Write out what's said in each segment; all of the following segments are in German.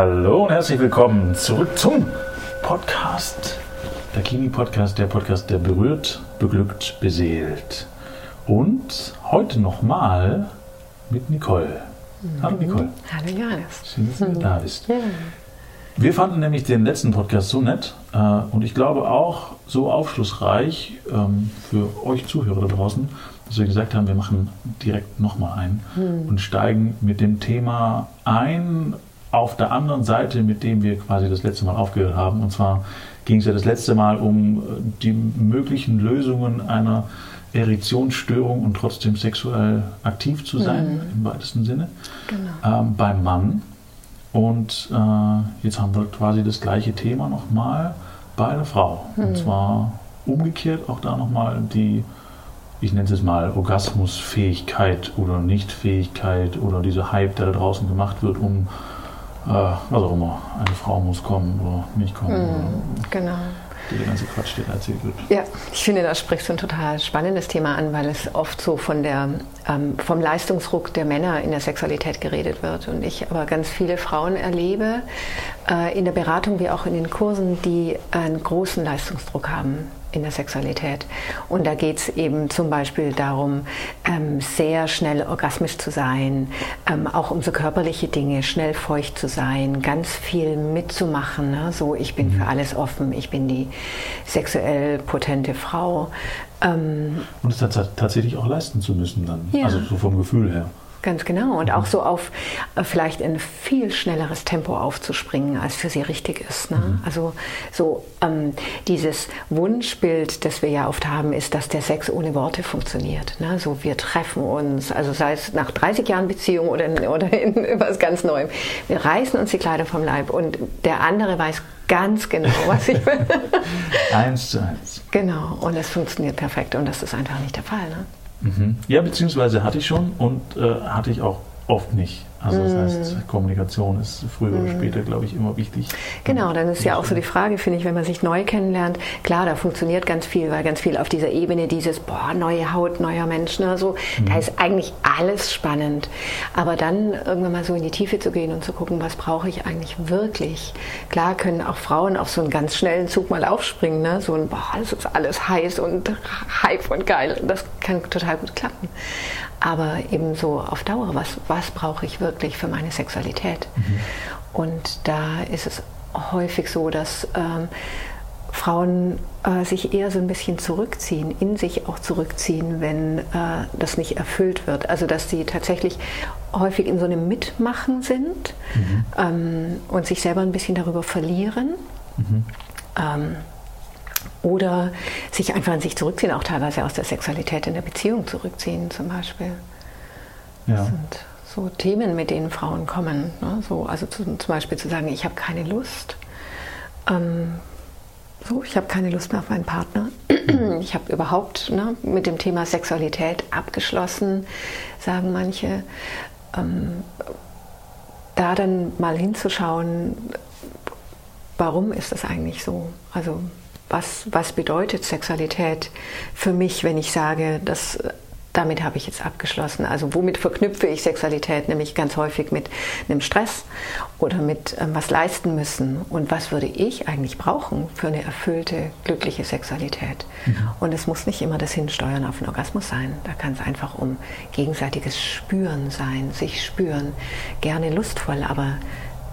Hallo und herzlich willkommen zurück zum Podcast. Der Kimi-Podcast, der Podcast, der berührt, beglückt, beseelt. Und heute nochmal mit Nicole. Hallo Nicole. Hallo Johannes. Schön, dass du da bist. Wir fanden nämlich den letzten Podcast so nett äh, und ich glaube auch so aufschlussreich ähm, für euch Zuhörer da draußen, dass wir gesagt haben, wir machen direkt nochmal einen und steigen mit dem Thema ein auf der anderen Seite, mit dem wir quasi das letzte Mal aufgehört haben. Und zwar ging es ja das letzte Mal um äh, die möglichen Lösungen einer Erektionsstörung und trotzdem sexuell aktiv zu sein, im weitesten Sinne, Genau. ähm, beim Mann. Und äh, jetzt haben wir quasi das gleiche Thema nochmal bei der Frau. Und zwar umgekehrt auch da nochmal die, ich nenne es jetzt mal Orgasmusfähigkeit oder Nichtfähigkeit oder dieser Hype, der da draußen gemacht wird, um äh, was auch immer, eine Frau muss kommen oder nicht kommen. Oder Genau. der ganze Quatsch, der erzählt wird. Ja, ich finde, da sprichst du ein total spannendes Thema an, weil es oft so von der, ähm, vom Leistungsdruck der Männer in der Sexualität geredet wird. Und ich aber ganz viele Frauen erlebe, äh, in der Beratung wie auch in den Kursen, die einen großen Leistungsdruck haben in der Sexualität. Und da geht es eben zum Beispiel darum, ähm, sehr schnell orgasmisch zu sein, ähm, auch um so körperliche Dinge, schnell feucht zu sein, ganz viel mitzumachen. Ne? So, ich bin für alles offen, ich bin die sexuell potente Frau. Ähm, Und es tats- tatsächlich auch leisten zu müssen dann. Ja. Also so vom Gefühl her. Ganz genau. Und auch so auf äh, vielleicht ein viel schnelleres Tempo aufzuspringen, als für sie richtig ist. Ne? Also so ähm, dieses Wunschbild, das wir ja oft haben, ist, dass der Sex ohne Worte funktioniert. Ne? So wir treffen uns, also sei es nach 30 Jahren Beziehung oder, in, oder in was ganz Neuem. Wir reißen uns die Kleider vom Leib und der andere weiß ganz genau, was ich will. Eins zu eins. genau. Und es funktioniert perfekt und das ist einfach nicht der Fall. Ne? Mhm. Ja, beziehungsweise hatte ich schon und äh, hatte ich auch oft nicht. Also das heißt, Kommunikation ist früher oder später, glaube ich, immer wichtig. Genau, dann ist ja auch so die Frage, finde ich, wenn man sich neu kennenlernt, klar, da funktioniert ganz viel, weil ganz viel auf dieser Ebene dieses, boah, neue Haut, neuer Mensch, ne, so, da ist eigentlich alles spannend. Aber dann irgendwann mal so in die Tiefe zu gehen und zu gucken, was brauche ich eigentlich wirklich. Klar können auch Frauen auf so einen ganz schnellen Zug mal aufspringen, ne, so ein, boah, das ist alles heiß und Hype und geil. Das kann total gut klappen. Aber eben so auf Dauer, was, was brauche ich wirklich für meine Sexualität? Und da ist es häufig so, dass ähm, Frauen äh, sich eher so ein bisschen zurückziehen, in sich auch zurückziehen, wenn äh, das nicht erfüllt wird. Also dass sie tatsächlich häufig in so einem Mitmachen sind ähm, und sich selber ein bisschen darüber verlieren. Ähm, oder sich einfach in sich zurückziehen, auch teilweise aus der Sexualität in der Beziehung zurückziehen zum Beispiel. Ja. Das sind so Themen, mit denen Frauen kommen. Ne? So, also zu, zum Beispiel zu sagen, ich habe keine Lust. Ähm, so, ich habe keine Lust mehr auf meinen Partner. Ich habe überhaupt ne, mit dem Thema Sexualität abgeschlossen, sagen manche. Ähm, da dann mal hinzuschauen, warum ist das eigentlich so? Also was, was bedeutet Sexualität für mich, wenn ich sage, dass damit habe ich jetzt abgeschlossen. Also womit verknüpfe ich Sexualität? Nämlich ganz häufig mit einem Stress oder mit ähm, was leisten müssen. Und was würde ich eigentlich brauchen für eine erfüllte, glückliche Sexualität? Und es muss nicht immer das Hinsteuern auf den Orgasmus sein. Da kann es einfach um gegenseitiges Spüren sein, sich spüren. Gerne lustvoll, aber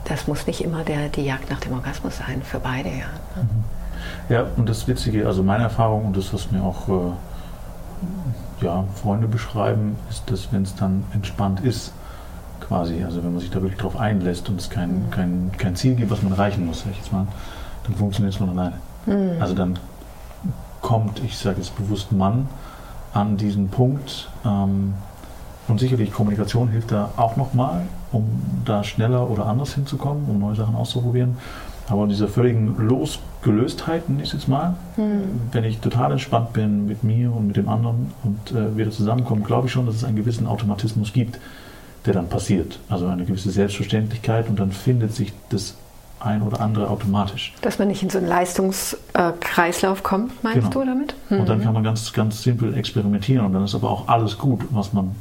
das muss nicht immer der, die Jagd nach dem Orgasmus sein, für beide. Ja. Ja, und das Witzige, also meine Erfahrung und das, was mir auch äh, ja, Freunde beschreiben, ist, dass wenn es dann entspannt ist, quasi, also wenn man sich da wirklich drauf einlässt und es kein, kein, kein Ziel gibt, was man erreichen muss, sag ich jetzt mal, dann funktioniert es von alleine. Also dann kommt, ich sage jetzt bewusst Mann, an diesen Punkt ähm, und sicherlich Kommunikation hilft da auch nochmal, um da schneller oder anders hinzukommen, um neue Sachen auszuprobieren. Aber in dieser völligen Losgelöstheit, nenne ich jetzt mal, wenn ich total entspannt bin mit mir und mit dem anderen und äh, wieder zusammenkommen, glaube ich schon, dass es einen gewissen Automatismus gibt, der dann passiert. Also eine gewisse Selbstverständlichkeit und dann findet sich das ein oder andere automatisch. Dass man nicht in so einen Leistungskreislauf kommt, meinst Genau. du damit? Und dann kann man ganz, ganz simpel experimentieren und dann ist aber auch alles gut, was man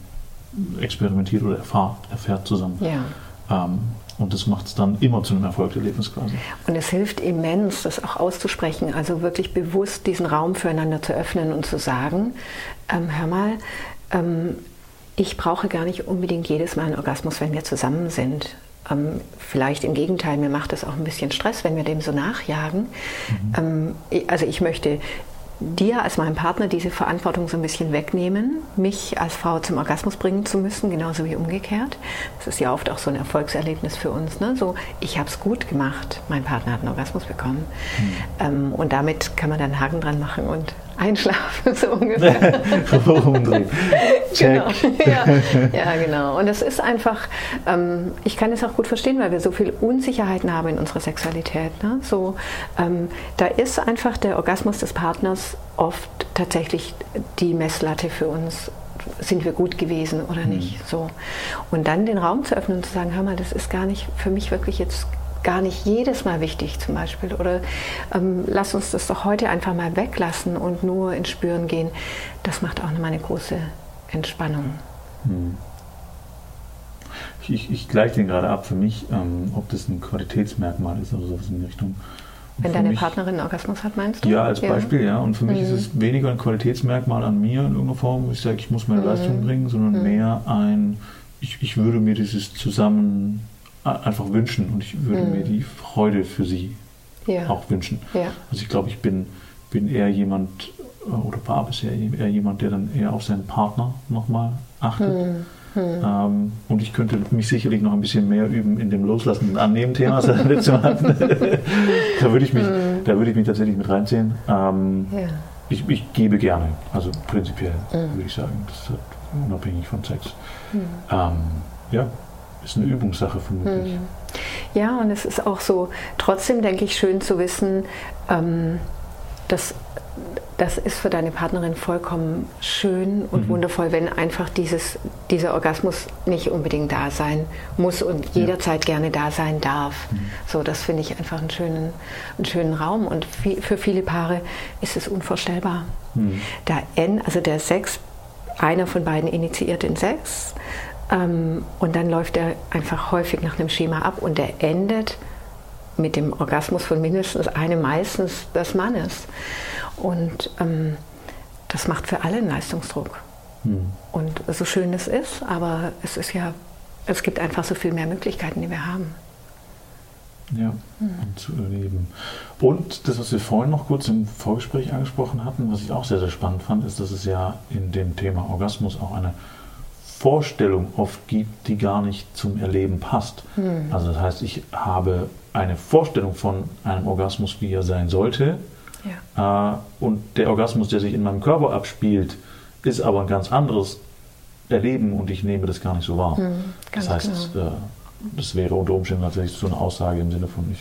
experimentiert oder erfahrt, erfährt zusammen. Ja. Ähm, und das macht es dann immer zu einem Erfolgserlebnis quasi. Und es hilft immens, das auch auszusprechen, also wirklich bewusst diesen Raum füreinander zu öffnen und zu sagen, ähm, hör mal, ähm, ich brauche gar nicht unbedingt jedes Mal einen Orgasmus, wenn wir zusammen sind. Ähm, vielleicht im Gegenteil, mir macht es auch ein bisschen Stress, wenn wir dem so nachjagen. Mhm. Ähm, also ich möchte dir als meinem Partner diese Verantwortung so ein bisschen wegnehmen, mich als Frau zum Orgasmus bringen zu müssen, genauso wie umgekehrt. Das ist ja oft auch so ein Erfolgserlebnis für uns. Ne? So, ich habe es gut gemacht, mein Partner hat einen Orgasmus bekommen. Mhm. Ähm, und damit kann man dann einen Haken dran machen und einschlafen, so ungefähr. Rumdrehen. Genau. Ja, ja, genau. Und es ist einfach, ähm, ich kann es auch gut verstehen, weil wir so viel Unsicherheiten haben in unserer Sexualität. Ne? So, ähm, da ist einfach der Orgasmus des Partners oft tatsächlich die Messlatte für uns sind wir gut gewesen oder mhm. nicht. So. Und dann den Raum zu öffnen und zu sagen, hör mal, das ist gar nicht für mich wirklich jetzt gar nicht jedes Mal wichtig zum Beispiel. Oder ähm, lass uns das doch heute einfach mal weglassen und nur ins Spüren gehen. Das macht auch nochmal eine große Entspannung. Hm. Ich, ich, ich gleiche den gerade ab für mich, ähm, ob das ein Qualitätsmerkmal ist oder sowas in die Richtung. Und Wenn deine mich, Partnerin einen Orgasmus hat, meinst du? Ja, als ja. Beispiel, ja. Und für mich mhm. ist es weniger ein Qualitätsmerkmal an mir in irgendeiner Form, wo ich sage, ich muss meine mhm. Leistung bringen, sondern mhm. mehr ein, ich, ich würde mir dieses Zusammen einfach wünschen und ich würde mhm. mir die Freude für sie ja. auch wünschen. Ja. Also ich glaube, ich bin, bin eher jemand, äh, oder war bisher eher jemand, der dann eher auf seinen Partner nochmal achtet. Mhm. Mhm. Ähm, und ich könnte mich sicherlich noch ein bisschen mehr üben in dem Loslassen und Annehmen-Thema, das wir letztes Mal hatten. da würde ich, mich, da würde ich mich tatsächlich mit reinziehen. Ähm, ja. ich, ich, gebe gerne, also prinzipiell mhm. würde ich sagen, das ist unabhängig von Sex. Mhm. Ähm, ja, ist eine Übungssache vermutlich. Hm. Ja, und es ist auch so, trotzdem denke ich, schön zu wissen, ähm, dass das ist für deine Partnerin vollkommen schön und mhm. wundervoll, wenn einfach dieses, dieser Orgasmus nicht unbedingt da sein muss und jederzeit ja. gerne da sein darf. Mhm. So, das finde ich einfach einen schönen, einen schönen Raum und für viele Paare ist es unvorstellbar. Mhm. Da N, also der Sex, einer von beiden initiiert den Sex und dann läuft er einfach häufig nach einem Schema ab und er endet mit dem Orgasmus von mindestens einem, meistens des Mannes. Und ähm, das macht für alle einen Leistungsdruck. Hm. Und so schön es ist, aber es ist ja, es gibt einfach so viel mehr Möglichkeiten, die wir haben. Ja, hm. um zu erleben. Und das, was wir vorhin noch kurz im Vorgespräch angesprochen hatten, was ich auch sehr, sehr spannend fand, ist, dass es ja in dem Thema Orgasmus auch eine Vorstellung oft gibt, die gar nicht zum Erleben passt. Mhm. Also das heißt, ich habe eine Vorstellung von einem Orgasmus, wie er sein sollte. Ja. Äh, und der Orgasmus, der sich in meinem Körper abspielt, ist aber ein ganz anderes Erleben und ich nehme das gar nicht so wahr. Mhm, das heißt, genau. äh, das wäre unter Umständen tatsächlich so eine Aussage im Sinne von, ich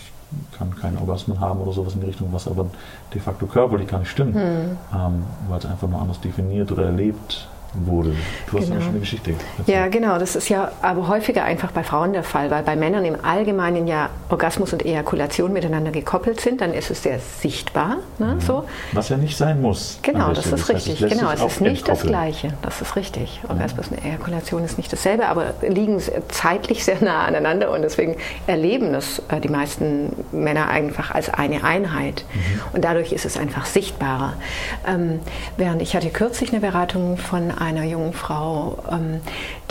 kann keinen Orgasmus haben oder sowas in die Richtung, was aber de facto körperlich gar nicht stimmt, mhm. ähm, weil es einfach nur anders definiert oder erlebt wurde. Du hast genau. eine schöne Geschichte. Dazu. Ja, genau. Das ist ja aber häufiger einfach bei Frauen der Fall, weil bei Männern im Allgemeinen ja Orgasmus und Ejakulation miteinander gekoppelt sind. Dann ist es sehr sichtbar. Ne, mhm. so. Was ja nicht sein muss. Genau, das ist richtig. Das genau, es ist nicht das Gleiche. Das ist richtig. Mhm. Orgasmus und Ejakulation ist nicht dasselbe, aber liegen zeitlich sehr nah aneinander und deswegen erleben das äh, die meisten Männer einfach als eine Einheit. Mhm. Und dadurch ist es einfach sichtbarer. Ähm, während ich hatte kürzlich eine Beratung von einem einer jungen Frau, ähm,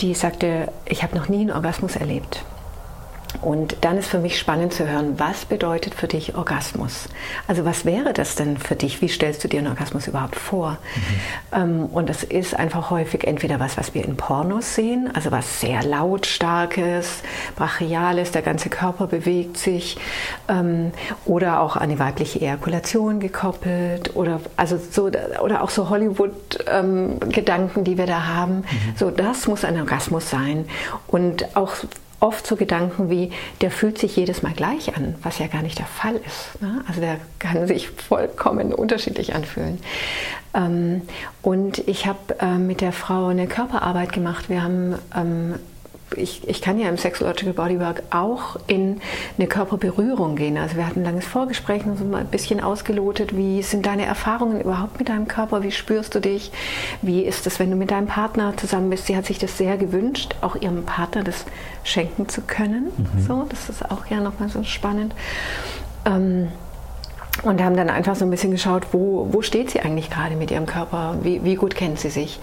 die sagte, ich habe noch nie einen Orgasmus erlebt. Und dann ist für mich spannend zu hören, was bedeutet für dich Orgasmus? Also was wäre das denn für dich? Wie stellst du dir einen Orgasmus überhaupt vor? Mhm. Ähm, und das ist einfach häufig entweder was, was wir in Pornos sehen, also was sehr lautstarkes, brachiales, der ganze Körper bewegt sich, ähm, oder auch eine weibliche Ejakulation gekoppelt, oder also so oder auch so Hollywood-Gedanken, ähm, die wir da haben. Mhm. So, das muss ein Orgasmus sein. Und auch oft so Gedanken wie, der fühlt sich jedes Mal gleich an, was ja gar nicht der Fall ist. Ne? Also der kann sich vollkommen unterschiedlich anfühlen. Ähm, und ich habe äh, mit der Frau eine Körperarbeit gemacht. Wir haben ähm, ich, ich kann ja im Sexological Bodywork auch in eine Körperberührung gehen. Also wir hatten ein langes Vorgespräch und so mal ein bisschen ausgelotet, wie sind deine Erfahrungen überhaupt mit deinem Körper, wie spürst du dich, wie ist es, wenn du mit deinem Partner zusammen bist. Sie hat sich das sehr gewünscht, auch ihrem Partner das schenken zu können. Mhm. So, das ist auch ja nochmal so spannend. Ähm, und haben dann einfach so ein bisschen geschaut, wo, wo steht sie eigentlich gerade mit ihrem Körper, wie, wie gut kennt sie sich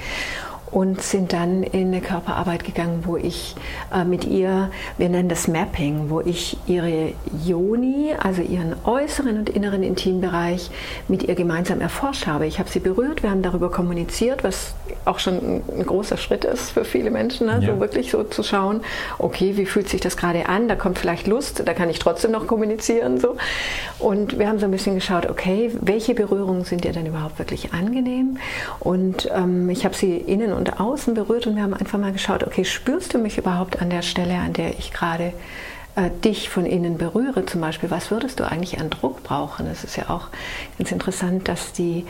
und sind dann in eine Körperarbeit gegangen, wo ich äh, mit ihr, wir nennen das Mapping, wo ich ihre Joni, also ihren äußeren und inneren Intimbereich, mit ihr gemeinsam erforscht habe. Ich habe sie berührt, wir haben darüber kommuniziert, was auch schon ein, großer Schritt ist für viele Menschen, ne? ja. so wirklich so zu schauen, okay, wie fühlt sich das gerade an, da kommt vielleicht Lust, da kann ich trotzdem noch kommunizieren. So. Und wir haben so ein bisschen geschaut, okay, welche Berührungen sind ihr denn überhaupt wirklich angenehm? Und ähm, ich habe sie innen und und außen berührt und wir haben einfach mal geschaut, okay, spürst du mich überhaupt an der Stelle, an der ich gerade äh, dich von innen berühre zum Beispiel, was würdest du eigentlich an Druck brauchen? Es ist ja auch ganz interessant, dass die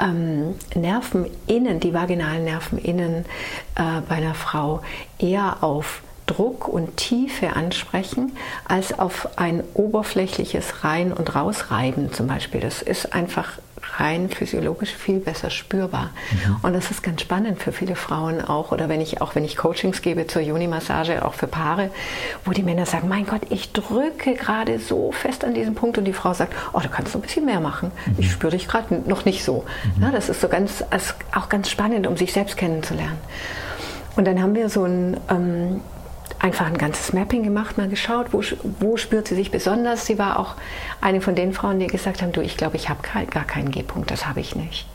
ähm, Nerven innen, die vaginalen Nerven innen äh, bei einer Frau eher auf Druck und Tiefe ansprechen, als auf ein oberflächliches Rein- und Rausreiben zum Beispiel. Das ist einfach rein physiologisch viel besser spürbar. Mhm. Und das ist ganz spannend für viele Frauen auch, oder wenn ich auch wenn ich Coachings gebe zur Juni-Massage, auch für Paare, wo die Männer sagen, mein Gott, ich drücke gerade so fest an diesem Punkt und die Frau sagt, oh, du kannst noch ein bisschen mehr machen. Mhm. Ich spüre dich gerade noch nicht so. Mhm. Ja, das ist so ganz, auch ganz spannend, um sich selbst kennenzulernen. Und dann haben wir so ein ähm, einfach ein ganzes Mapping gemacht, mal geschaut, wo, wo spürt sie sich besonders. Sie war auch eine von den Frauen, die gesagt haben, du, ich glaube, ich habe gar keinen G-Punkt, das habe ich nicht.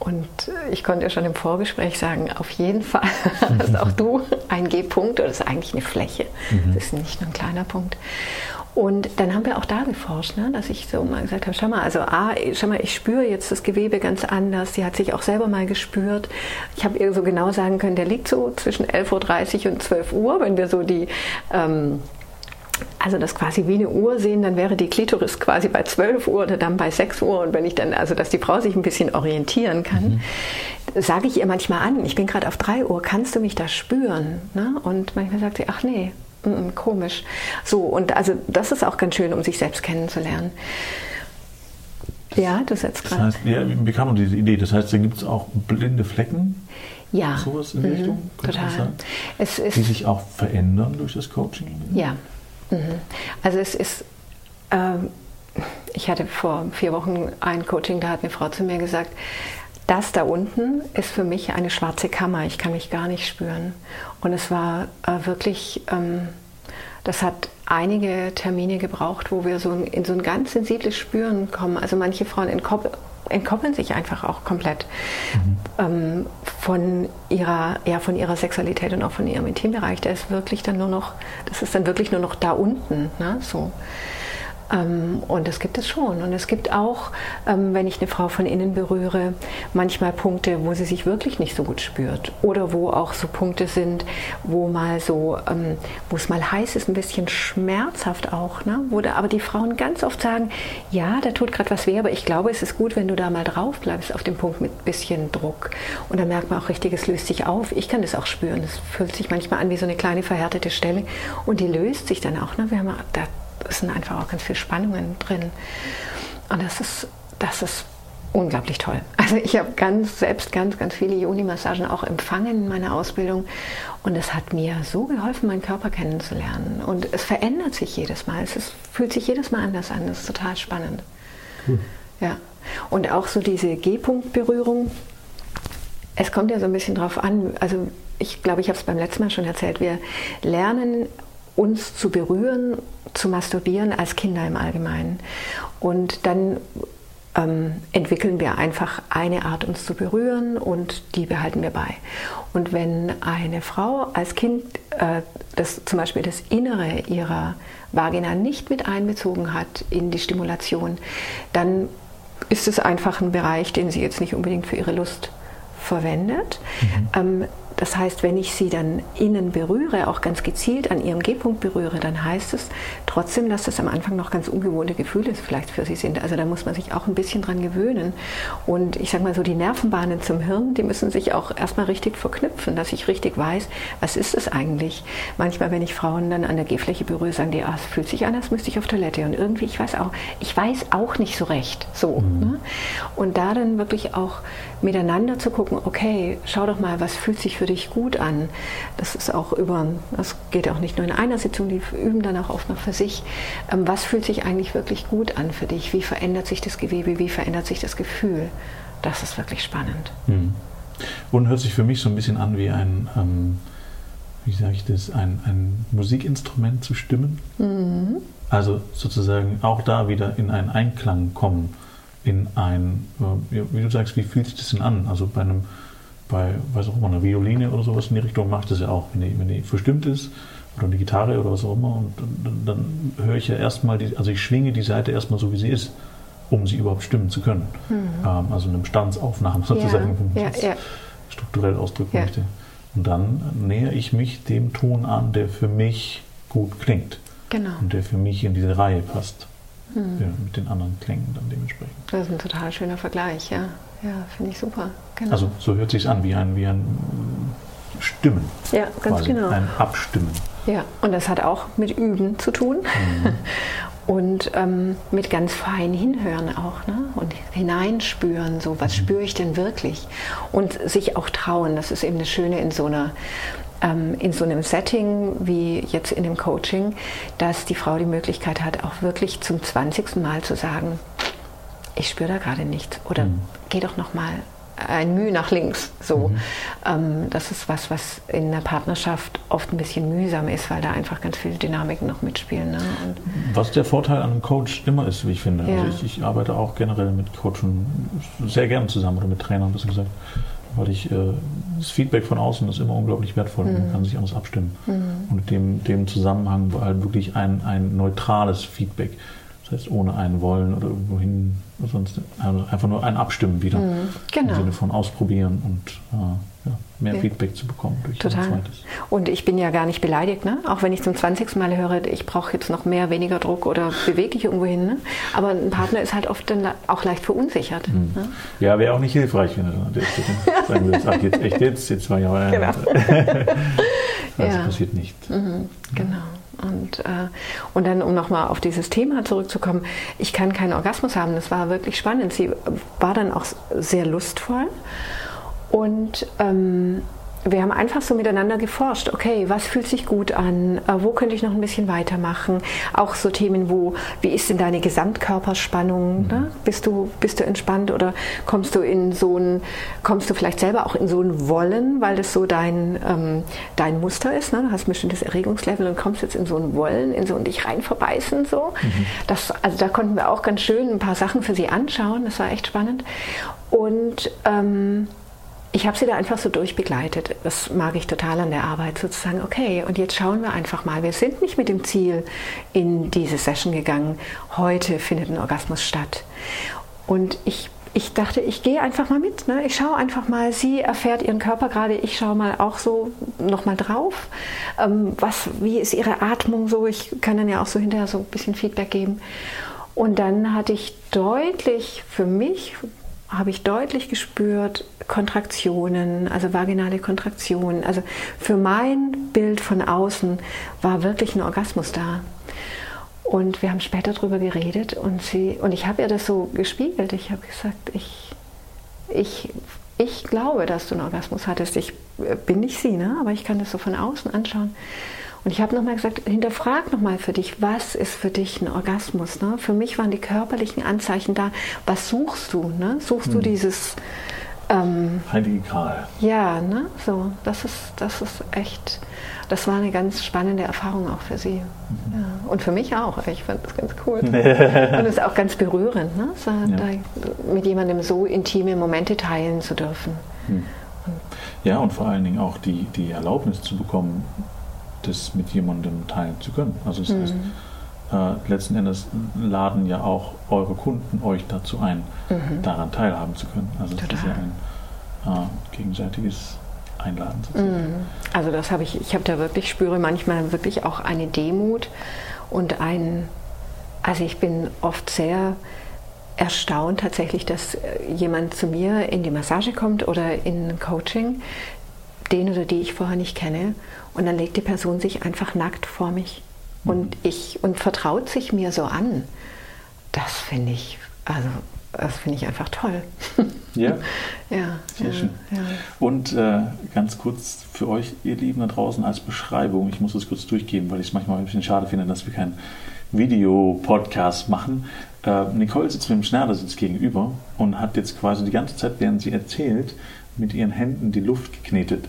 Und ich konnte schon im Vorgespräch sagen, auf jeden Fall hast auch du einen G-Punkt, oder das ist eigentlich eine Fläche, das ist nicht nur ein kleiner Punkt. Und dann haben wir auch da geforscht, ne, dass ich so mal gesagt habe, schau mal, also A, schau mal, ich spüre jetzt das Gewebe ganz anders. Sie hat sich auch selber mal gespürt. Ich habe ihr so genau sagen können, der liegt so zwischen 11.30 Uhr und 12 Uhr, wenn wir so die... Ähm, also das quasi wie eine Uhr sehen, dann wäre die Klitoris quasi bei 12 Uhr oder dann bei 6 Uhr. Und wenn ich dann, also dass die Frau sich ein bisschen orientieren kann, mhm. sage ich ihr manchmal an, ich bin gerade auf 3 Uhr, kannst du mich da spüren? Ne? Und manchmal sagt sie, ach nee, mm, komisch. So, und also das ist auch ganz schön, um sich selbst kennenzulernen. Ja, du setzt gerade. Das heißt, ja, wie kam diese Idee? Das heißt, da gibt es auch blinde Flecken? Ja. Sowas in mhm, Richtung? Total. Es ist, die sich auch verändern durch das Coaching? Ja. Mhm. Also es ist. Ähm, ich hatte vor vier Wochen ein Coaching, da hat eine Frau zu mir gesagt, das da unten ist für mich eine schwarze Kammer. Ich kann mich gar nicht spüren. Und es war äh, wirklich, ähm, das hat einige Termine gebraucht, wo wir so in so ein ganz sensibles Spüren kommen. Also manche Frauen entkoppeln sich einfach auch komplett mhm. ähm, von ihrer, ja, von ihrer Sexualität und auch von ihrem Intimbereich. Der ist wirklich dann nur noch, das ist dann wirklich nur noch da unten. Ne? So. Ähm, und das gibt es schon. Und es gibt auch, ähm, wenn ich eine Frau von innen berühre, manchmal Punkte, wo sie sich wirklich nicht so gut spürt. Oder wo auch so Punkte sind, wo mal so, ähm, wo es mal heiß ist, ein bisschen schmerzhaft auch. Ne? Wo da, aber die Frauen ganz oft sagen, ja, da tut gerade was weh, aber ich glaube, es ist gut, wenn du da mal drauf bleibst auf dem Punkt mit ein bisschen Druck. Und dann merkt man auch richtig, es löst sich auf. Ich kann das auch spüren. Es fühlt sich manchmal an wie so eine kleine verhärtete Stelle. Und die löst sich dann auch. Ne? Wir haben da es sind einfach auch ganz viele Spannungen drin. Und das ist, das ist unglaublich toll. Also ich habe ganz, selbst ganz, ganz viele Joni-Massagen auch empfangen in meiner Ausbildung und es hat mir so geholfen, meinen Körper kennenzulernen. Und es verändert sich jedes Mal. Es ist, fühlt sich jedes Mal anders an. Das ist total spannend. Cool. Ja. Und auch so diese G-Punkt-Berührung. Es kommt ja so ein bisschen drauf an. Also ich glaube, ich habe es beim letzten Mal schon erzählt. Wir lernen uns zu berühren, zu masturbieren als Kinder im Allgemeinen. Und dann ähm, entwickeln wir einfach eine Art, uns zu berühren und die behalten wir bei. Und wenn eine Frau als Kind äh, das, zum Beispiel das Innere ihrer Vagina nicht mit einbezogen hat in die Stimulation, dann ist es einfach ein Bereich, den sie jetzt nicht unbedingt für ihre Lust verwendet. Mhm. Ähm, das heißt, wenn ich sie dann innen berühre, auch ganz gezielt an ihrem G-Punkt berühre, dann heißt es, Trotzdem, dass das am Anfang noch ganz ungewohnte Gefühle vielleicht für sie sind. Also da muss man sich auch ein bisschen dran gewöhnen. Und ich sage mal so, die Nervenbahnen zum Hirn, die müssen sich auch erstmal richtig verknüpfen, dass ich richtig weiß, was ist es eigentlich. Manchmal, wenn ich Frauen dann an der Gehfläche berühre, sagen die, ah, es fühlt sich an, als müsste ich auf Toilette. Und irgendwie, ich weiß auch, ich weiß auch nicht so recht. So. Mhm. Ne? Und da dann wirklich auch miteinander zu gucken, okay, schau doch mal, was fühlt sich für dich gut an. Das ist auch über, das geht auch nicht nur in einer Sitzung, die üben dann auch oft noch für sich. Ähm, was fühlt sich eigentlich wirklich gut an für dich? Wie verändert sich das Gewebe? Wie verändert sich das Gefühl? Das ist wirklich spannend. Mhm. Und hört sich für mich so ein bisschen an wie ein, ähm, wie sage ich das, ein, ein Musikinstrument zu stimmen. Mhm. Also sozusagen auch da wieder in einen Einklang kommen in ein, äh, wie du sagst, wie fühlt sich das denn an? Also bei einem, bei, weiß auch immer, einer Violine oder sowas in die Richtung macht das ja auch, wenn die, wenn die verstimmt ist oder eine Gitarre oder was auch immer und dann, dann höre ich ja erstmal, die, also ich schwinge die Seite erstmal so, wie sie ist, um sie überhaupt stimmen zu können. Mhm. Ähm, also eine Bestandsaufnahme sozusagen, ja, ja, ja. strukturell ausdrücken möchte. Und dann nähere ich mich dem Ton an, der für mich gut klingt. Genau. Und der für mich in diese Reihe passt hm. ja, mit den anderen Klängen dann dementsprechend. Das ist ein total schöner Vergleich, ja. Ja, finde ich super. Genau. Also so hört sich an wie ein, wie ein Stimmen. Ja, ganz quasi. genau. Ein Abstimmen. Ja, und das hat auch mit Üben zu tun. Mhm. und ähm, mit ganz fein hinhören auch ne? und hineinspüren, so was mhm. spüre ich denn wirklich und sich auch trauen. Das ist eben das Schöne in so einer ähm, in so einem Setting wie jetzt in dem Coaching, dass die Frau die Möglichkeit hat, auch wirklich zum 20. Mal zu sagen, ich spüre da gerade nichts oder mhm. geh doch noch mal ein Mühe nach links. So, mhm. ähm, das ist was, was in der Partnerschaft oft ein bisschen mühsam ist, weil da einfach ganz viele Dynamiken noch mitspielen. Ne? was der Vorteil an einem Coach immer ist, wie ich finde. Ja. Also ich, ich, arbeite auch generell mit Coachen sehr gerne zusammen oder mit Trainern, besser gesagt weil ich äh, das Feedback von außen ist immer unglaublich wertvoll. Mhm. Man kann sich anders abstimmen. Mhm. Und dem, dem Zusammenhang war halt wirklich ein, ein neutrales Feedback. Das heißt, ohne ein Wollen oder irgendwohin, sonst also einfach nur ein Abstimmen wieder. Mhm. Genau. Im Sinne von ausprobieren und äh, ja, mehr ja. Feedback zu bekommen durch Total. ein zweites. Und ich bin ja gar nicht beleidigt, ne? auch wenn ich zum 20. Mal höre, ich brauche jetzt noch mehr, weniger Druck oder bewege ich irgendwo hin. Ne? Aber ein Partner ist halt oft dann auch leicht verunsichert. Mhm. Ne? Ja, wäre auch nicht hilfreich, wenn du sagen würdest, ach jetzt echt jetzt, jetzt war ich aber... Genau. das ja. passiert nicht. Mhm, genau. Und, äh, und dann, um nochmal auf dieses Thema zurückzukommen, ich kann keinen Orgasmus haben. Das war wirklich spannend. Sie war dann auch sehr lustvoll. Und ähm, wir haben einfach so miteinander geforscht, okay, was fühlt sich gut an, äh, wo könnte ich noch ein bisschen weitermachen, auch so Themen, wo, wie ist denn deine Gesamtkörperspannung, mhm. ne? bist, du, bist du entspannt oder kommst du in so ein, kommst du vielleicht selber auch in so ein Wollen, weil das so dein, ähm, dein Muster ist, ne? du hast ein bestimmtes Erregungslevel und kommst jetzt in so ein Wollen, in so ein dich rein verbeißen, so. Mhm. Das, also da konnten wir auch ganz schön ein paar Sachen für sie anschauen, das war echt spannend und ähm, ich habe sie da einfach so durchbegleitet. Das mag ich total an der Arbeit, sozusagen, okay, und jetzt schauen wir einfach mal. Wir sind nicht mit dem Ziel in diese Session gegangen, heute findet ein Orgasmus statt. Und ich, ich dachte, ich gehe einfach mal mit. Ne? Ich schaue einfach mal, sie erfährt ihren Körper gerade, ich schaue mal auch so nochmal drauf. Ähm, was, wie ist ihre Atmung so? Ich kann dann ja auch so hinterher so ein bisschen Feedback geben. Und dann hatte ich deutlich für mich habe ich deutlich gespürt, Kontraktionen, also vaginale Kontraktionen. Also für mein Bild von außen war wirklich ein Orgasmus da. Und wir haben später darüber geredet und, sie, und ich habe ihr das so gespiegelt. Ich habe gesagt, ich, ich, ich glaube, dass du einen Orgasmus hattest. Ich bin nicht sie, ne? aber ich kann das so von außen anschauen. Und ich habe nochmal gesagt, hinterfrag nochmal für dich, was ist für dich ein Orgasmus? Ne? Für mich waren die körperlichen Anzeichen da. Was suchst du? Ne? Suchst hm. du dieses... Ähm, Heilige Gral. Ja, ne? so, das ist, das ist echt, das war eine ganz spannende Erfahrung auch für sie. Mhm. Ja. Und für mich auch. Ich fand das ganz cool. Und es ist auch ganz berührend, ne? so, ja. mit jemandem so intime Momente teilen zu dürfen. Hm. Ja, und vor allen Dingen auch die, die Erlaubnis zu bekommen, das mit jemandem teilen zu können. Also das mhm. heißt, äh, letzten Endes laden ja auch eure Kunden euch dazu ein, mhm. daran teilhaben zu können. Also das ist ja ein äh, gegenseitiges Einladen sozusagen. Mhm. Also das habe ich, ich habe da wirklich, spüre manchmal wirklich auch eine Demut und ein, also ich bin oft sehr erstaunt tatsächlich, dass äh, jemand zu mir in die Massage kommt oder in ein Coaching, den oder die ich vorher nicht kenne, und dann legt die Person sich einfach nackt vor mich und mhm. ich und vertraut sich mir so an. Das finde ich, also das finde ich einfach toll. Ja, ja sehr schön. Ja. Und äh, ganz kurz für euch, ihr Lieben da draußen, als Beschreibung, ich muss das kurz durchgeben, weil ich es manchmal ein bisschen schade finde, dass wir keinen Videopodcast machen. Äh, Nicole sitzt mit dem Schneidersitz gegenüber und hat jetzt quasi die ganze Zeit, während sie erzählt, mit ihren Händen die Luft geknetet.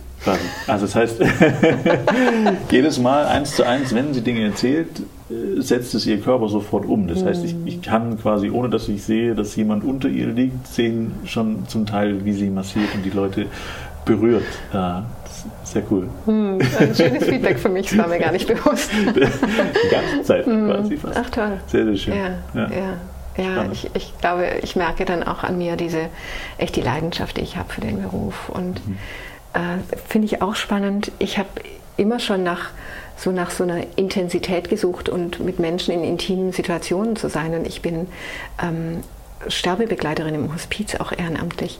Also das heißt, jedes Mal eins zu eins, wenn sie Dinge erzählt, äh, setzt es ihr Körper sofort um. Das heißt, ich, ich, kann quasi, ohne dass ich sehe, dass jemand unter ihr liegt, sehen schon zum Teil, wie sie massiert und die Leute berührt. Äh, sehr cool. Hm, ein schönes Feedback für mich, das war mir gar nicht bewusst. die ganze Zeit hm. quasi fast. Ach toll. Sehr, sehr schön. Ja, ja. ja. Ja, ich, ich, glaube, ich merke dann auch an mir diese echt die Leidenschaft, die ich habe für den Beruf. Und mhm. Äh, finde ich auch spannend. Ich habe immer schon nach so nach so einer Intensität gesucht und mit Menschen in intimen Situationen zu sein. Und ich bin ähm, Sterbebegleiterin im Hospiz, auch ehrenamtlich.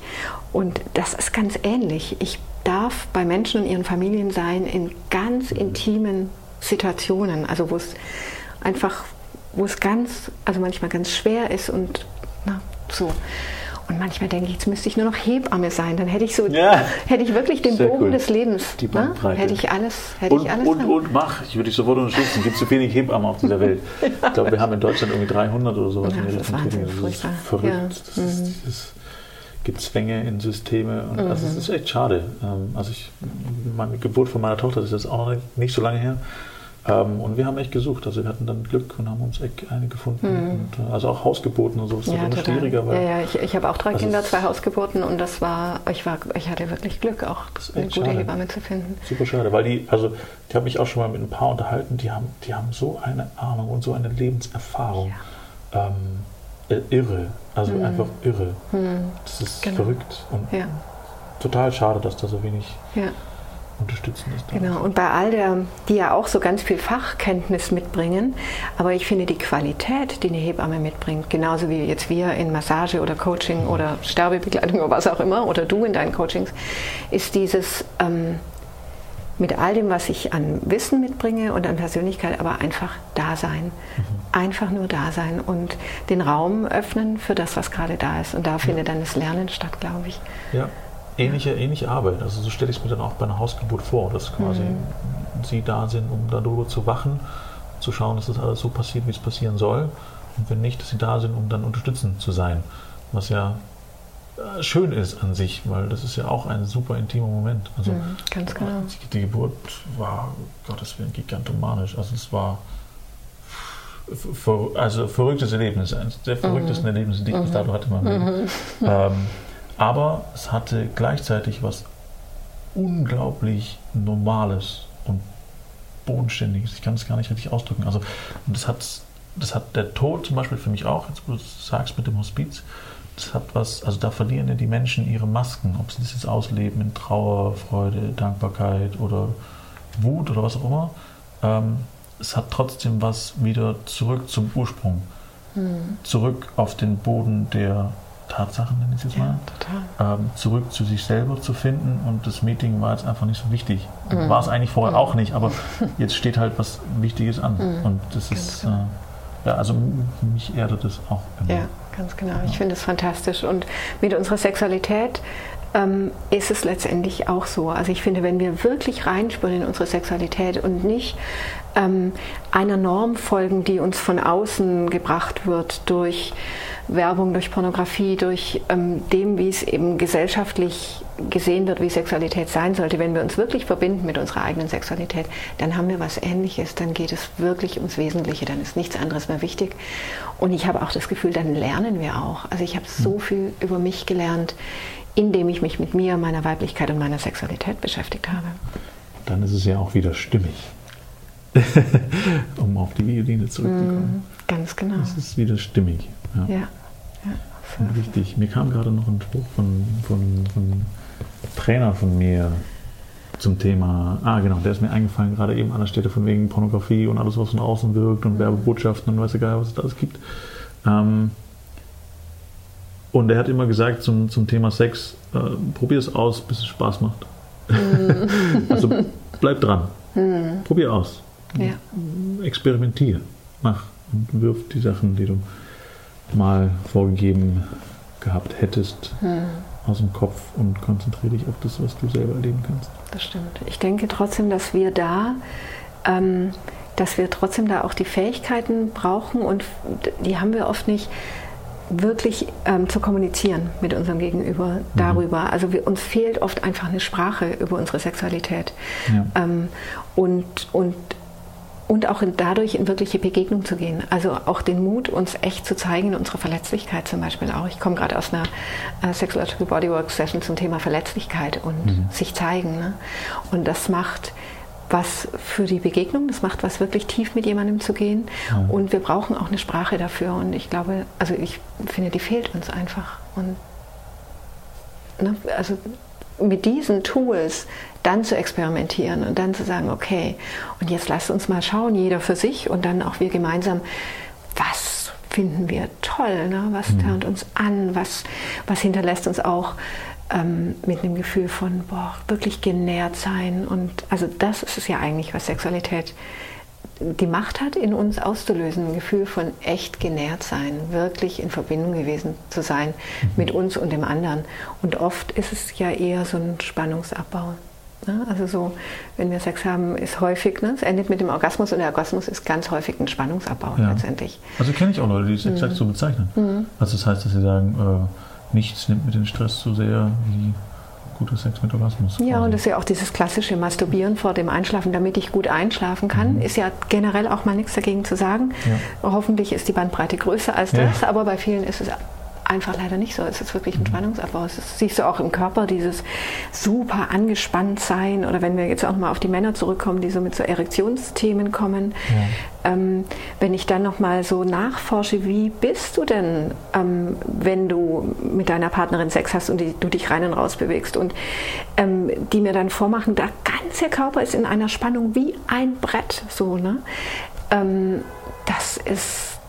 Und das ist ganz ähnlich. Ich darf bei Menschen und ihren Familien sein in ganz intimen Situationen, also wo es einfach wo es ganz, also manchmal ganz schwer ist und na, so. Und manchmal denke ich, jetzt müsste ich nur noch Hebamme sein. Dann hätte ich so, ja. hätte ich wirklich den Bogen cool. des Lebens. Die ne? Hätte ich alles, hätte und, ich alles. Und, und, mach, ich würde dich sofort unterstützen. Es gibt zu wenig Hebammen auf dieser Welt. Ich glaube, wir haben in Deutschland irgendwie 300 oder sowas ja, in der Das ist verrückt. Ja. Das mhm. ist dieses Gezwänge in Systeme. Und mhm. also es ist echt schade. Ähm, also ich, meine Geburt von meiner Tochter, das ist jetzt auch nicht so lange her. Ähm, und wir haben echt gesucht. Also wir hatten dann Glück und haben uns echt eine gefunden. Mhm. Und, äh, also auch Hausgeburten und so ist ja, immer schwieriger. Weil, ja, ja, ich, ich habe auch drei also Kinder, zwei Hausgeburten und das war, ich war, ich hatte wirklich Glück, auch eine gute schade. Hebamme zu finden. Super schade, weil die, also die habe mich auch schon mal mit ein paar unterhalten, die haben, die haben so eine Ahnung und so eine Lebenserfahrung. Ja. Ähm, äh, irre. Also mhm. einfach irre. Mhm. Das ist genau. verrückt und ja. total schade, dass da so wenig ja unterstützen ist. Genau, und bei all der, die ja auch so ganz viel Fachkenntnis mitbringen, aber ich finde die Qualität, die eine Hebamme mitbringt, genauso wie jetzt wir in Massage oder Coaching oder Sterbebegleitung oder was auch immer, oder du in deinen Coachings, ist dieses ähm, mit all dem, was ich an Wissen mitbringe und an Persönlichkeit, aber einfach da sein. Mhm. Einfach nur da sein und den Raum öffnen für das, was gerade da ist. Und da findet dann das Lernen statt, glaube ich. Ja ähnliche, ähnliche Arbeit. Also so stelle ich es mir dann auch bei einer Hausgeburt vor, dass quasi mhm. sie da sind, um darüber zu wachen, zu schauen, dass das alles so passiert, wie es passieren soll. Und wenn nicht, dass sie da sind, um dann unterstützend zu sein. Was ja äh, schön ist an sich, weil das ist ja auch ein super intimer Moment. Also mhm, ganz genau. Die Geburt war, Gottes Willen, gigantomanisch. Also es war also verrücktes Erlebnis, eines der verrücktesten mhm. Erlebnisse, die ich bis mhm. dato hatte in meinem Leben. Mhm. Ähm, aber es hatte gleichzeitig was unglaublich Normales und Bodenständiges. Ich kann es gar nicht richtig ausdrücken. Also, und das hat, das hat der Tod zum Beispiel für mich auch, jetzt wo du sagst mit dem Hospiz, das hat was, also da verlieren ja die Menschen ihre Masken, ob sie das jetzt ausleben in Trauer, Freude, Dankbarkeit oder Wut oder was auch immer. Ähm, es hat trotzdem was wieder zurück zum Ursprung. Hm. Zurück auf den Boden der Tatsachen, nenne ich es jetzt mal, ähm, zurück zu sich selber zu finden. Und das Meeting war jetzt einfach nicht so wichtig. Mhm. War es eigentlich vorher mhm. auch nicht, aber jetzt steht halt was Wichtiges an. Mhm. Und das ist, genau. äh, ja, also mich erdet das auch immer. Ja, ganz genau. Ich finde es fantastisch. Und mit unserer Sexualität ähm, ist es letztendlich auch so. Also ich finde, wenn wir wirklich reinspüren in unsere Sexualität und nicht ähm, einer Norm folgen, die uns von außen gebracht wird durch Werbung, durch Pornografie, durch ähm, dem, wie es eben gesellschaftlich gesehen wird, wie Sexualität sein sollte. Wenn wir uns wirklich verbinden mit unserer eigenen Sexualität, dann haben wir was Ähnliches. Dann geht es wirklich ums Wesentliche. Dann ist nichts anderes mehr wichtig. Und ich habe auch das Gefühl, dann lernen wir auch. Also ich habe so hm. viel über mich gelernt, indem ich mich mit mir, meiner Weiblichkeit und meiner Sexualität beschäftigt habe. Dann ist es ja auch wieder stimmig. um auf die Violine zurückzukommen. Mm, ganz genau. Es ist wieder stimmig. Ja. ja. ja Richtig. Mir kam gerade noch ein Spruch von, von, von Trainer von mir zum Thema, ah genau, der ist mir eingefallen, gerade eben an der Stelle von wegen Pornografie und alles, was von außen wirkt und Werbebotschaften und weiß egal, was es da alles gibt. Ähm, und er hat immer gesagt zum, zum Thema Sex, äh, probier es aus, bis es Spaß macht. Mhm. also bleib dran. Mhm. Probier aus. Ja. Experimentier. Mach und wirf die Sachen, die du mal vorgegeben gehabt hättest, mhm. Aus dem Kopf und konzentriere dich auf das, was du selber erleben kannst. Das stimmt. Ich denke trotzdem, dass wir da, ähm, dass wir trotzdem da auch die Fähigkeiten brauchen und die haben wir oft nicht wirklich ähm, zu kommunizieren mit unserem Gegenüber mhm. darüber. Also wir, uns fehlt oft einfach eine Sprache über unsere Sexualität. Ja. Ähm, und, und, und auch dadurch in wirkliche Begegnung zu gehen. Also auch den Mut, uns echt zu zeigen, unsere Verletzlichkeit zum Beispiel auch. Ich komme gerade aus einer äh, Sexological Bodywork Session zum Thema Verletzlichkeit und mhm. sich zeigen. Ne? Und das macht was für die Begegnung, das macht was wirklich tief mit jemandem zu gehen. Ja. Und wir brauchen auch eine Sprache dafür. Und ich glaube, also ich finde, die fehlt uns einfach. Und ne, also mit diesen Tools dann zu experimentieren und dann zu sagen, okay, und jetzt lasst uns mal schauen, jeder für sich und dann auch wir gemeinsam, was finden wir toll, ne? was mhm. turnt uns an, was, was hinterlässt uns auch ähm, mit einem Gefühl von boah, wirklich genährt sein. Und also das ist es ja eigentlich, was Sexualität die Macht hat, in uns auszulösen. Ein Gefühl von echt genährt sein, wirklich in Verbindung gewesen zu sein mhm. mit uns und dem anderen. Und oft ist es ja eher so ein Spannungsabbau. Ne? Also so, wenn wir Sex haben, ist häufig, ne? es endet mit dem Orgasmus und der Orgasmus ist ganz häufig ein Spannungsabbau ja. letztendlich. Also kenne ich auch Leute, die es exakt mhm. so bezeichnen. Mhm. Also das heißt, dass sie sagen, äh, nichts nimmt mir den Stress so sehr wie guter Sex mit Orgasmus. Ja, und das ist ja auch dieses klassische Masturbieren vor dem Einschlafen, damit ich gut einschlafen kann. Mhm. Ist ja generell auch mal nichts dagegen zu sagen. Ja. Hoffentlich ist die Bandbreite größer als das, ja. aber bei vielen ist es einfach leider nicht so. Es ist wirklich ein mhm. Spannungsabbau. Das siehst du auch im Körper, dieses super angespannt sein. Oder wenn wir jetzt auch mal auf die Männer zurückkommen, die so mit so Erektionsthemen kommen. Ja. Ähm, wenn ich dann nochmal so nachforsche, wie bist du denn, ähm, wenn du mit deiner Partnerin Sex hast und die, du dich rein und raus bewegst und ähm, die mir dann vormachen, der ganze Körper ist in einer Spannung wie ein Brett. So, ne? Ähm, das ist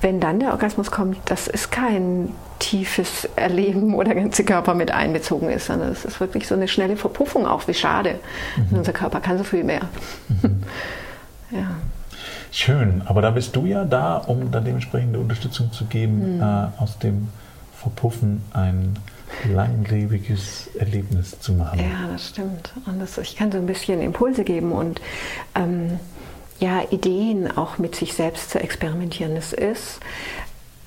wenn dann der Orgasmus kommt, das ist kein tiefes Erleben, wo der ganze Körper mit einbezogen ist, sondern es ist wirklich so eine schnelle Verpuffung auch, wie schade. Mhm. Unser Körper kann so viel mehr. Mhm. ja. Schön, aber da bist du ja da, um dann dementsprechende Unterstützung zu geben, mhm. äh, aus dem Verpuffen ein langlebiges Erlebnis zu machen. Ja, das stimmt. Und das, ich kann so ein bisschen Impulse geben und ähm, ja, Ideen auch mit sich selbst zu experimentieren. Es ist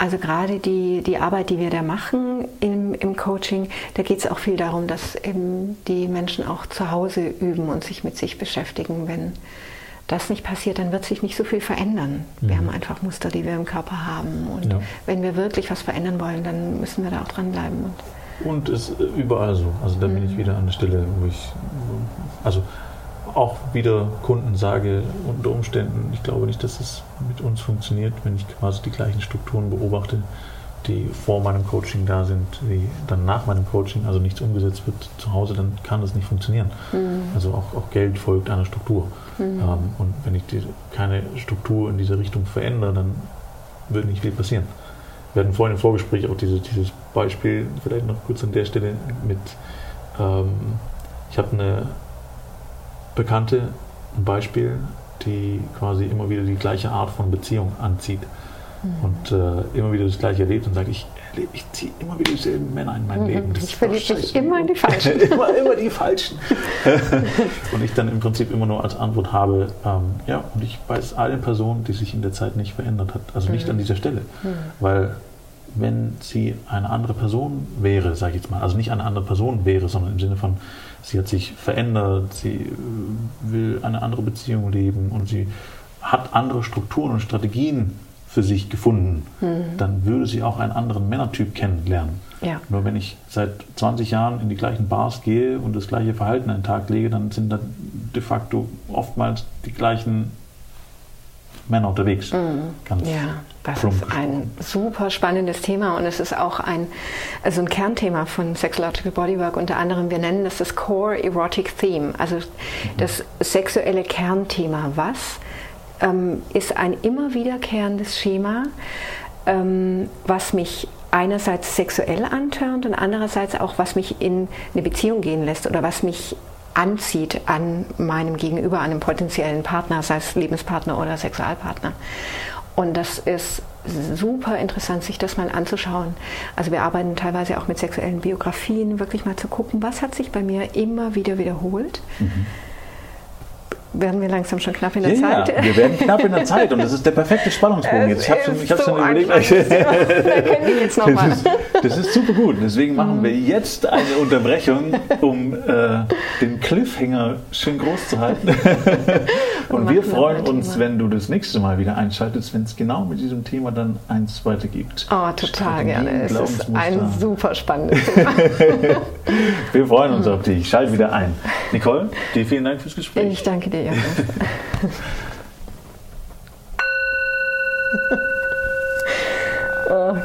also gerade die, die Arbeit, die wir da machen im, im Coaching, da geht es auch viel darum, dass eben die Menschen auch zu Hause üben und sich mit sich beschäftigen. Wenn das nicht passiert, dann wird sich nicht so viel verändern. Mhm. Wir haben einfach Muster, die wir im Körper haben. Und ja. wenn wir wirklich was verändern wollen, dann müssen wir da auch dranbleiben. Und, und ist überall so. Also da mhm. bin ich wieder an der Stelle, wo ich, also auch wieder Kunden sage, unter Umständen, ich glaube nicht, dass es mit uns funktioniert, wenn ich quasi die gleichen Strukturen beobachte, die vor meinem Coaching da sind, wie dann nach meinem Coaching, also nichts umgesetzt wird zu Hause, dann kann das nicht funktionieren. Mhm. Also auch, auch, Geld folgt einer Struktur. Mhm. Ähm, und wenn ich die, keine Struktur in diese Richtung verändere, dann wird nicht viel passieren. Wir hatten vorhin im Vorgespräch auch diese, dieses Beispiel, vielleicht noch kurz an der Stelle mit, ähm, ich habe eine Bekannte, ein Beispiel, die quasi immer wieder die gleiche Art von Beziehung anzieht mhm. und äh, immer wieder das Gleiche erlebt und sagt, ich, ich ziehe immer wieder dieselben Männer in mein mhm. Leben. Das ich verliebe mich immer in die Falschen. immer, immer die Falschen. und ich dann im Prinzip immer nur als Antwort habe, ähm, ja, und ich weiß eine Person, die sich in der Zeit nicht verändert hat, also nicht mhm. an dieser Stelle, mhm. weil wenn sie eine andere Person wäre, sage ich jetzt mal, also nicht eine andere Person wäre, sondern im Sinne von, sie hat sich verändert, sie äh, will eine andere Beziehung leben und sie hat andere Strukturen und Strategien für sich gefunden, mhm. dann würde sie auch einen anderen Männertyp kennenlernen. Ja. Nur wenn ich seit 20 Jahren in die gleichen Bars gehe und das gleiche Verhalten an den Tag lege, dann sind da de facto oftmals die gleichen Männer unterwegs. Mhm. Ganz ja, das ist ein super spannendes Thema und es ist auch ein, also ein Kernthema von Sexological Bodywork. Unter anderem, wir nennen das das Core Erotic Theme, also mhm. das sexuelle Kernthema. Was ähm, ist ein immer wiederkehrendes Schema, ähm, was mich einerseits sexuell antörnt und andererseits auch, was mich in eine Beziehung gehen lässt oder was mich anzieht an meinem Gegenüber, an einem potenziellen Partner, sei es Lebenspartner oder Sexualpartner. Und das ist super interessant, sich das mal anzuschauen. Also wir arbeiten teilweise auch mit sexuellen Biografien, wirklich mal zu gucken, was hat sich bei mir immer wieder wiederholt. Mhm werden wir langsam schon knapp in der ja, Zeit. Ja, wir werden knapp in der Zeit und das ist der perfekte Spannungsbogen. Jetzt. Ich habe schon, ich so schon überlegt. da. Das, ist, das ist super gut. Deswegen machen mhm. wir jetzt eine Unterbrechung, um äh, den Cliffhanger schön groß zu halten. und wir freuen uns, wenn du das nächste Mal wieder einschaltest, wenn es genau mit diesem Thema dann eins weitergibt. Oh, total gerne. Es ist ein super spannendes Thema. wir freuen uns auf dich. Schalt wieder ein. Nicole, dir vielen Dank fürs Gespräch. Ich danke dir. säga. oh.